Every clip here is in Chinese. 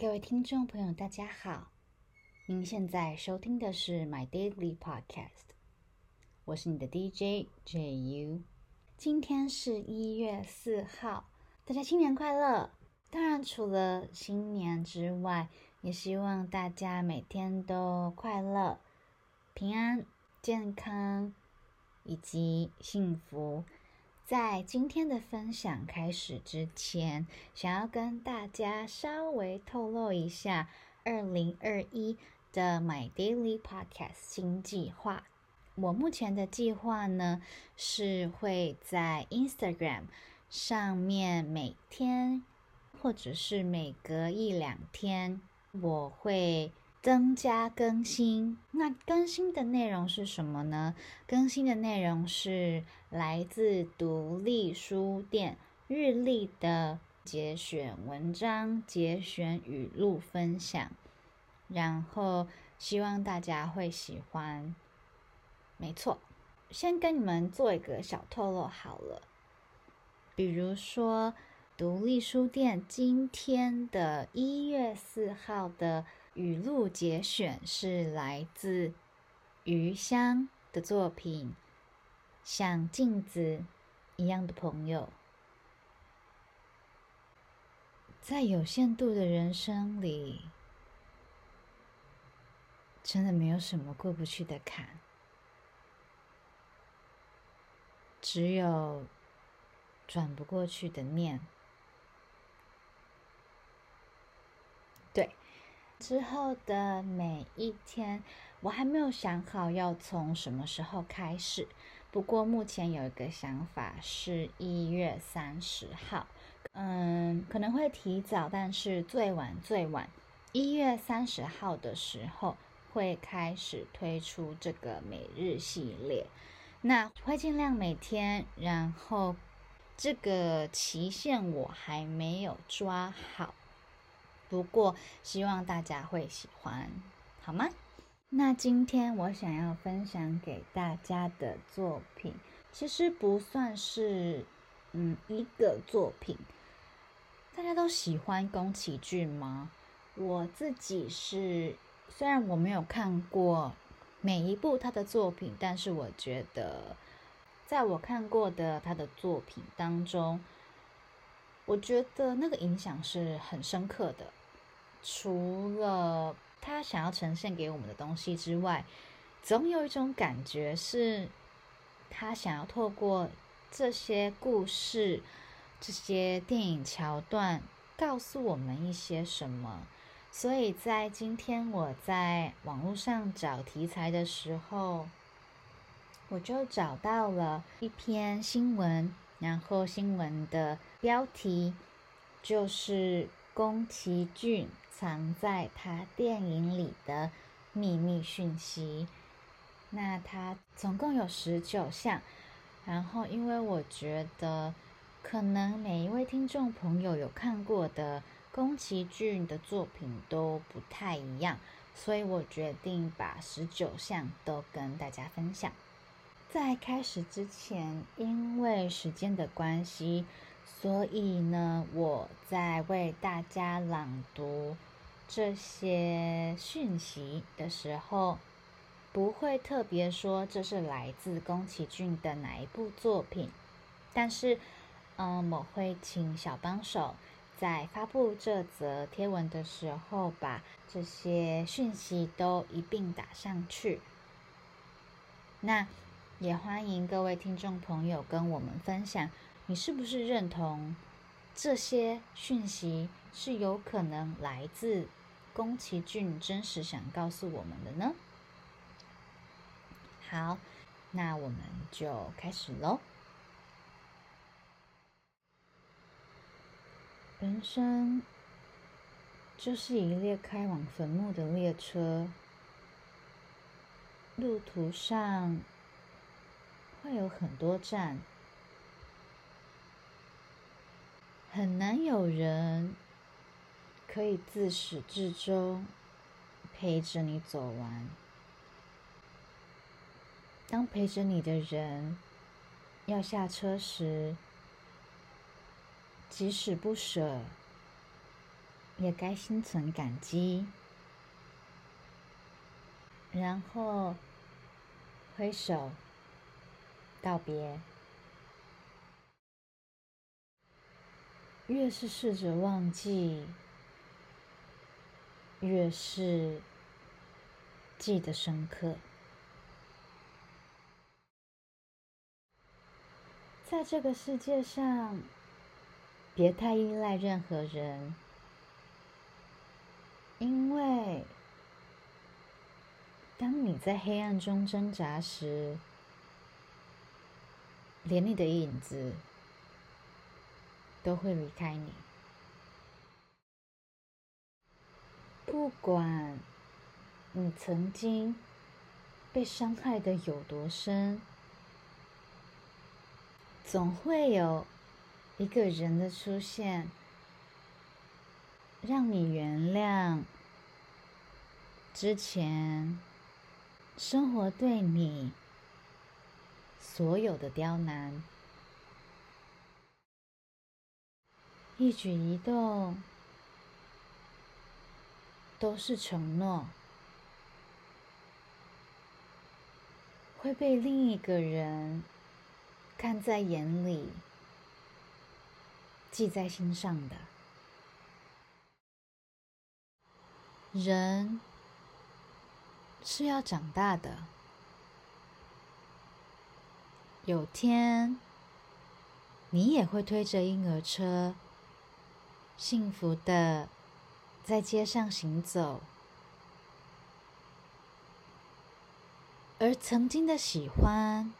各位听众朋友，大家好！您现在收听的是 My Daily Podcast，我是你的 DJ JU。今天是一月四号，大家新年快乐！当然，除了新年之外，也希望大家每天都快乐、平安、健康以及幸福。在今天的分享开始之前，想要跟大家稍微透露一下二零二一的 My Daily Podcast 新计划。我目前的计划呢，是会在 Instagram 上面每天或者是每隔一两天，我会。增加更新，那更新的内容是什么呢？更新的内容是来自独立书店日历的节选文章、节选语录分享，然后希望大家会喜欢。没错，先跟你们做一个小透露好了，比如说独立书店今天的一月四号的。语录节选是来自余香的作品《像镜子一样的朋友》。在有限度的人生里，真的没有什么过不去的坎，只有转不过去的念。对。之后的每一天，我还没有想好要从什么时候开始。不过目前有一个想法是一月三十号，嗯，可能会提早，但是最晚最晚一月三十号的时候会开始推出这个每日系列。那会尽量每天，然后这个期限我还没有抓好。不过，希望大家会喜欢，好吗？那今天我想要分享给大家的作品，其实不算是嗯一个作品。大家都喜欢宫崎骏吗？我自己是，虽然我没有看过每一部他的作品，但是我觉得，在我看过的他的作品当中，我觉得那个影响是很深刻的。除了他想要呈现给我们的东西之外，总有一种感觉是，他想要透过这些故事、这些电影桥段，告诉我们一些什么。所以在今天我在网络上找题材的时候，我就找到了一篇新闻，然后新闻的标题就是宫崎骏。藏在他电影里的秘密讯息。那它总共有十九项，然后因为我觉得可能每一位听众朋友有看过的宫崎骏的作品都不太一样，所以我决定把十九项都跟大家分享。在开始之前，因为时间的关系，所以呢，我在为大家朗读。这些讯息的时候，不会特别说这是来自宫崎骏的哪一部作品，但是，嗯，我会请小帮手在发布这则贴文的时候，把这些讯息都一并打上去。那也欢迎各位听众朋友跟我们分享，你是不是认同这些讯息是有可能来自？宫崎骏真实想告诉我们的呢？好，那我们就开始喽。人生就是一列开往坟墓的列车，路途上会有很多站，很难有人。可以自始至终陪着你走完。当陪着你的人要下车时，即使不舍，也该心存感激，然后挥手道别。越是试着忘记，越是记得深刻。在这个世界上，别太依赖任何人，因为当你在黑暗中挣扎时，连你的影子。都会离开你。不管你曾经被伤害的有多深，总会有一个人的出现，让你原谅之前生活对你所有的刁难。一举一动都是承诺，会被另一个人看在眼里、记在心上的。人是要长大的，有天你也会推着婴儿车。幸福的在街上行走，而曾经的喜欢，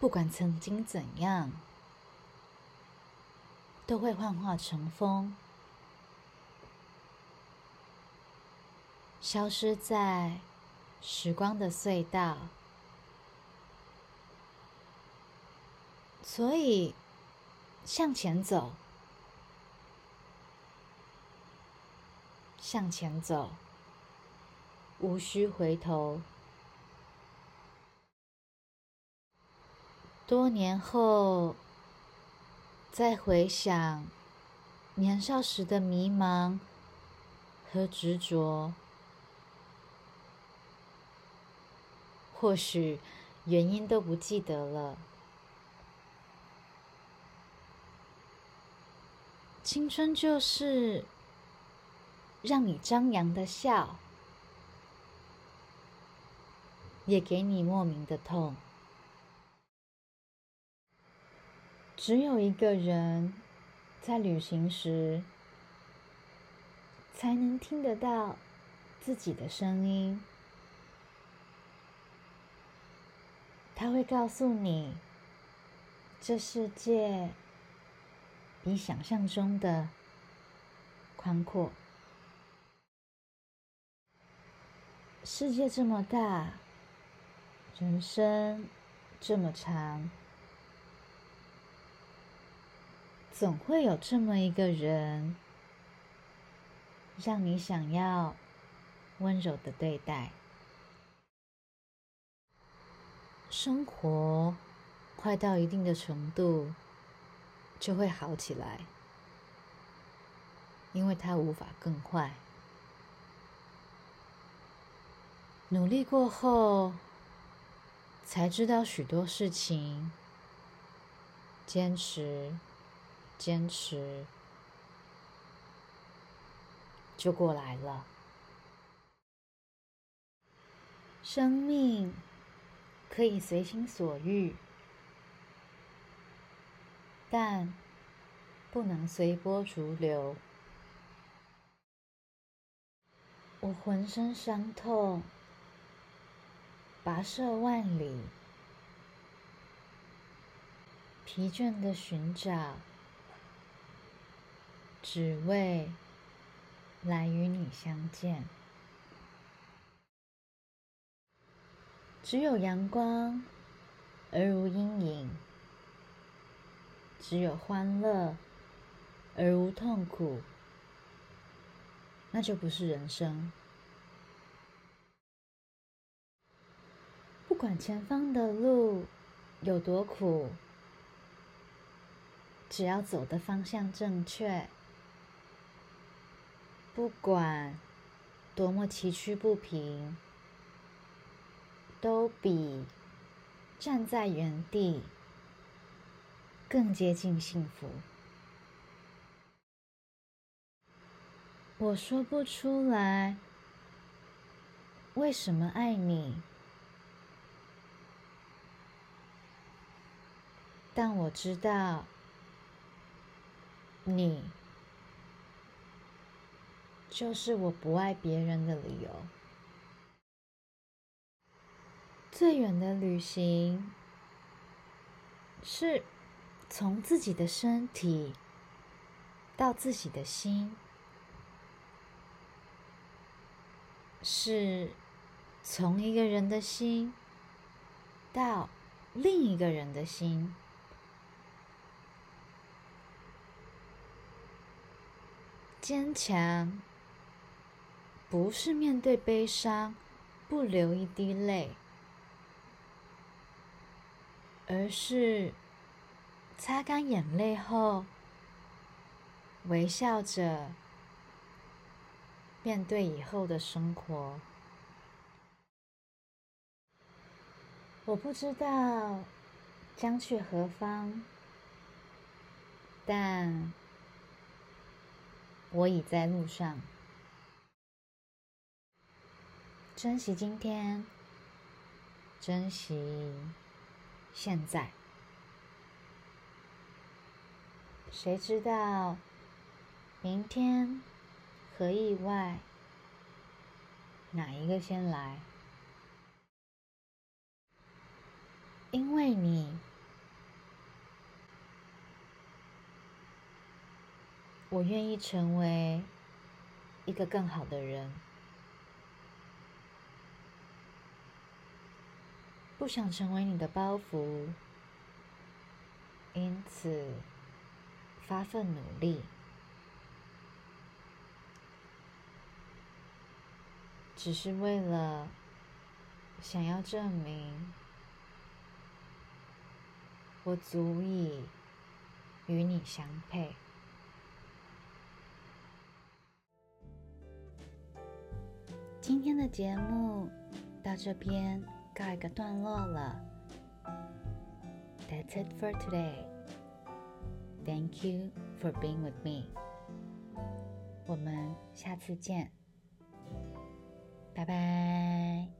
不管曾经怎样，都会幻化成风，消失在时光的隧道。所以，向前走。向前走，无需回头。多年后，再回想年少时的迷茫和执着，或许原因都不记得了。青春就是。让你张扬的笑，也给你莫名的痛。只有一个人在旅行时，才能听得到自己的声音。他会告诉你，这世界比想象中的宽阔。世界这么大，人生这么长，总会有这么一个人，让你想要温柔的对待。生活快到一定的程度，就会好起来，因为它无法更坏。努力过后，才知道许多事情。坚持，坚持，就过来了。生命可以随心所欲，但不能随波逐流。我浑身伤痛。跋涉万里，疲倦的寻找，只为来与你相见。只有阳光，而无阴影；只有欢乐，而无痛苦。那就不是人生。不管前方的路有多苦，只要走的方向正确，不管多么崎岖不平，都比站在原地更接近幸福。我说不出来为什么爱你，但我知道你。就是我不爱别人的理由。最远的旅行，是从自己的身体到自己的心，是从一个人的心到另一个人的心，坚强。不是面对悲伤不流一滴泪，而是擦干眼泪后微笑着面对以后的生活。我不知道将去何方，但我已在路上。珍惜今天，珍惜现在。谁知道明天和意外哪一个先来？因为你，我愿意成为一个更好的人。不想成为你的包袱，因此发奋努力，只是为了想要证明我足以与你相配。今天的节目到这边。告一个段落了。That's it for today. Thank you for being with me. 我们下次见，拜拜。